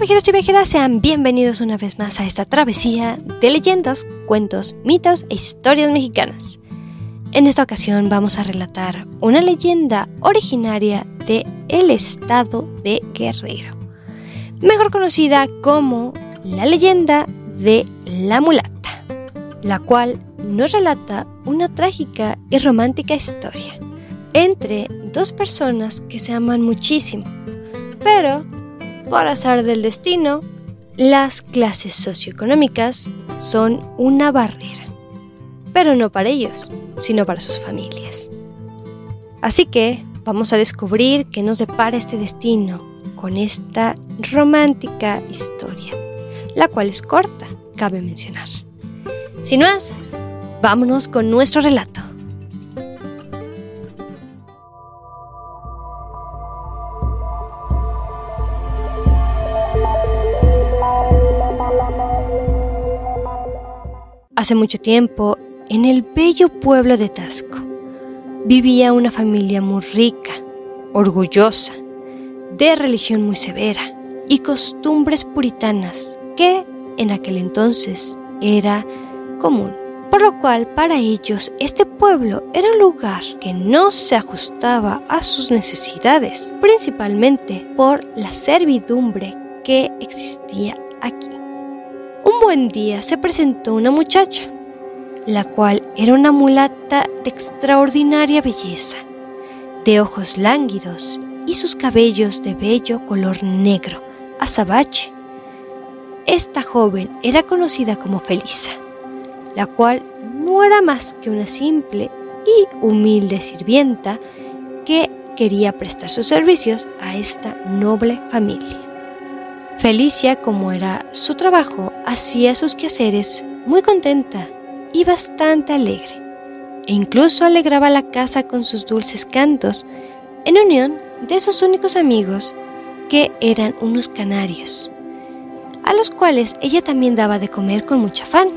viajeros y viajeras, sean bienvenidos una vez más a esta travesía de leyendas, cuentos, mitos e historias mexicanas. En esta ocasión vamos a relatar una leyenda originaria de el estado de Guerrero, mejor conocida como la leyenda de la mulata, la cual nos relata una trágica y romántica historia entre dos personas que se aman muchísimo, pero por azar del destino, las clases socioeconómicas son una barrera, pero no para ellos, sino para sus familias. Así que vamos a descubrir qué nos depara este destino con esta romántica historia, la cual es corta, cabe mencionar. Sin más, vámonos con nuestro relato. Hace mucho tiempo, en el bello pueblo de Tasco, vivía una familia muy rica, orgullosa, de religión muy severa y costumbres puritanas que en aquel entonces era común. Por lo cual para ellos este pueblo era un lugar que no se ajustaba a sus necesidades, principalmente por la servidumbre que existía aquí. Un buen día se presentó una muchacha, la cual era una mulata de extraordinaria belleza, de ojos lánguidos y sus cabellos de bello color negro, azabache. Esta joven era conocida como Felisa, la cual no era más que una simple y humilde sirvienta que quería prestar sus servicios a esta noble familia. Felicia, como era su trabajo, hacía sus quehaceres muy contenta y bastante alegre, e incluso alegraba la casa con sus dulces cantos, en unión de sus únicos amigos, que eran unos canarios, a los cuales ella también daba de comer con mucho afán.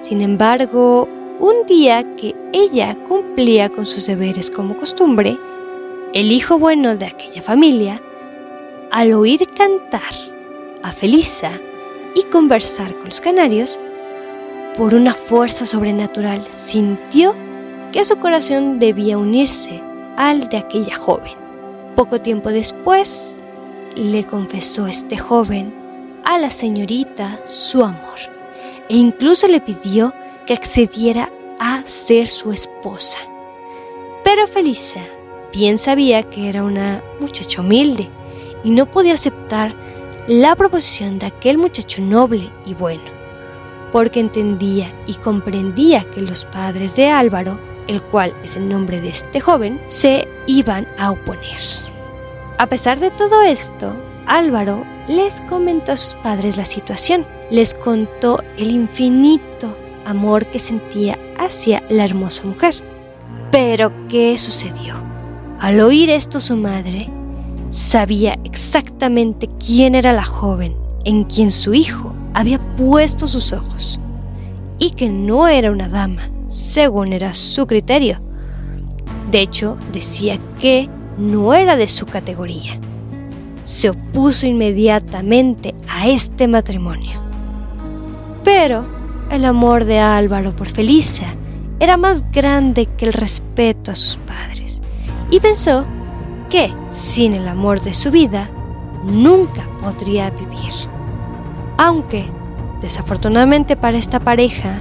Sin embargo, un día que ella cumplía con sus deberes como costumbre, el hijo bueno de aquella familia al oír cantar a Felisa y conversar con los canarios, por una fuerza sobrenatural sintió que su corazón debía unirse al de aquella joven. Poco tiempo después, le confesó este joven a la señorita su amor e incluso le pidió que accediera a ser su esposa. Pero Felisa bien sabía que era una muchacha humilde y no podía aceptar la proposición de aquel muchacho noble y bueno, porque entendía y comprendía que los padres de Álvaro, el cual es el nombre de este joven, se iban a oponer. A pesar de todo esto, Álvaro les comentó a sus padres la situación, les contó el infinito amor que sentía hacia la hermosa mujer. Pero, ¿qué sucedió? Al oír esto su madre Sabía exactamente quién era la joven en quien su hijo había puesto sus ojos y que no era una dama, según era su criterio. De hecho, decía que no era de su categoría. Se opuso inmediatamente a este matrimonio. Pero el amor de Álvaro por Felisa era más grande que el respeto a sus padres y pensó que sin el amor de su vida nunca podría vivir. Aunque, desafortunadamente para esta pareja,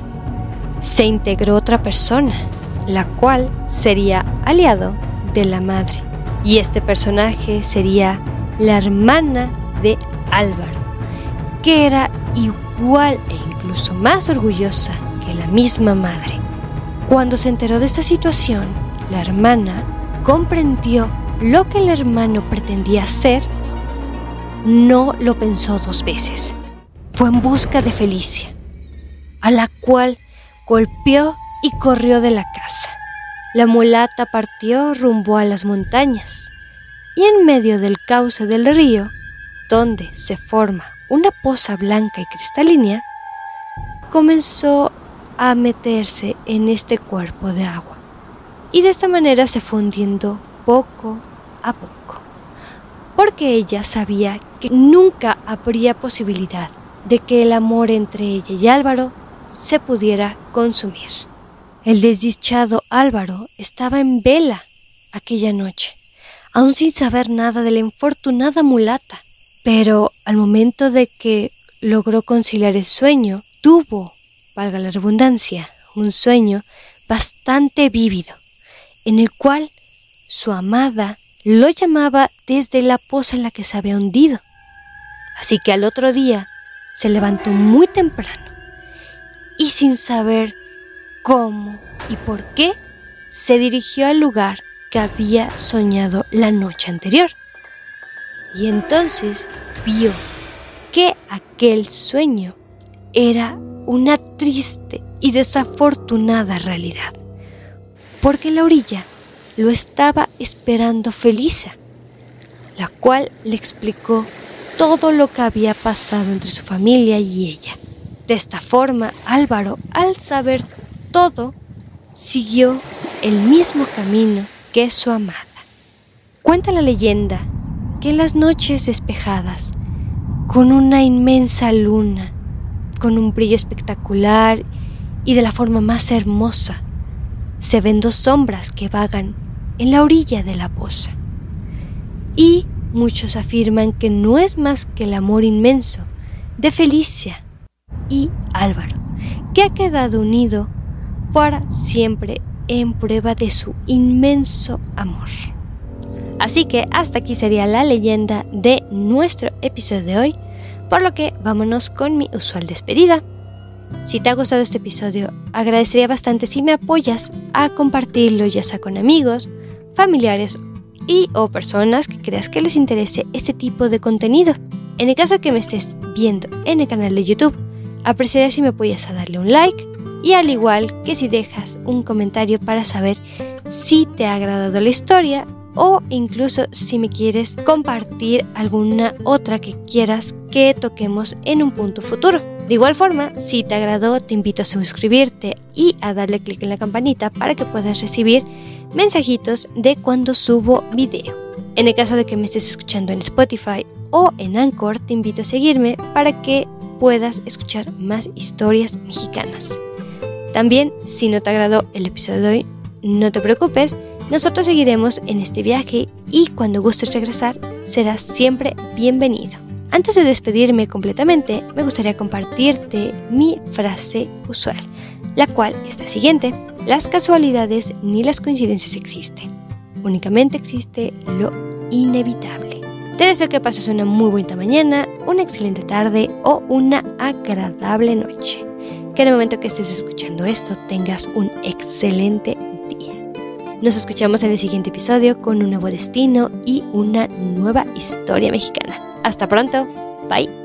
se integró otra persona, la cual sería aliado de la madre. Y este personaje sería la hermana de Álvaro, que era igual e incluso más orgullosa que la misma madre. Cuando se enteró de esta situación, la hermana comprendió lo que el hermano pretendía hacer, no lo pensó dos veces. Fue en busca de Felicia, a la cual golpeó y corrió de la casa. La mulata partió rumbo a las montañas y en medio del cauce del río, donde se forma una poza blanca y cristalina, comenzó a meterse en este cuerpo de agua y de esta manera se fue poco a poco. porque ella sabía que nunca habría posibilidad de que el amor entre ella y Álvaro se pudiera consumir. El desdichado Álvaro estaba en vela aquella noche, aún sin saber nada de la infortunada mulata, pero al momento de que logró conciliar el sueño, tuvo, valga la redundancia, un sueño bastante vívido, en el cual su amada lo llamaba desde la poza en la que se había hundido. Así que al otro día se levantó muy temprano y sin saber cómo y por qué, se dirigió al lugar que había soñado la noche anterior. Y entonces vio que aquel sueño era una triste y desafortunada realidad, porque la orilla lo estaba esperando Felisa, la cual le explicó todo lo que había pasado entre su familia y ella. De esta forma, Álvaro, al saber todo, siguió el mismo camino que su amada. Cuenta la leyenda que en las noches despejadas, con una inmensa luna, con un brillo espectacular y de la forma más hermosa, se ven dos sombras que vagan en la orilla de la poza. Y muchos afirman que no es más que el amor inmenso de Felicia y Álvaro, que ha quedado unido para siempre en prueba de su inmenso amor. Así que hasta aquí sería la leyenda de nuestro episodio de hoy, por lo que vámonos con mi usual despedida. Si te ha gustado este episodio, agradecería bastante si me apoyas a compartirlo ya sea con amigos, familiares y o personas que creas que les interese este tipo de contenido. En el caso que me estés viendo en el canal de YouTube, apreciaría si me apoyas a darle un like y al igual que si dejas un comentario para saber si te ha agradado la historia o incluso si me quieres compartir alguna otra que quieras que toquemos en un punto futuro. De igual forma, si te agradó, te invito a suscribirte y a darle clic en la campanita para que puedas recibir mensajitos de cuando subo video. En el caso de que me estés escuchando en Spotify o en Anchor, te invito a seguirme para que puedas escuchar más historias mexicanas. También, si no te agradó el episodio de hoy, no te preocupes, nosotros seguiremos en este viaje y cuando gustes regresar, serás siempre bienvenido. Antes de despedirme completamente, me gustaría compartirte mi frase usual, la cual es la siguiente. Las casualidades ni las coincidencias existen. Únicamente existe lo inevitable. Te deseo que pases una muy buena mañana, una excelente tarde o una agradable noche. Que en el momento que estés escuchando esto tengas un excelente día. Nos escuchamos en el siguiente episodio con un nuevo destino y una nueva historia mexicana. Hasta pronto. Bye.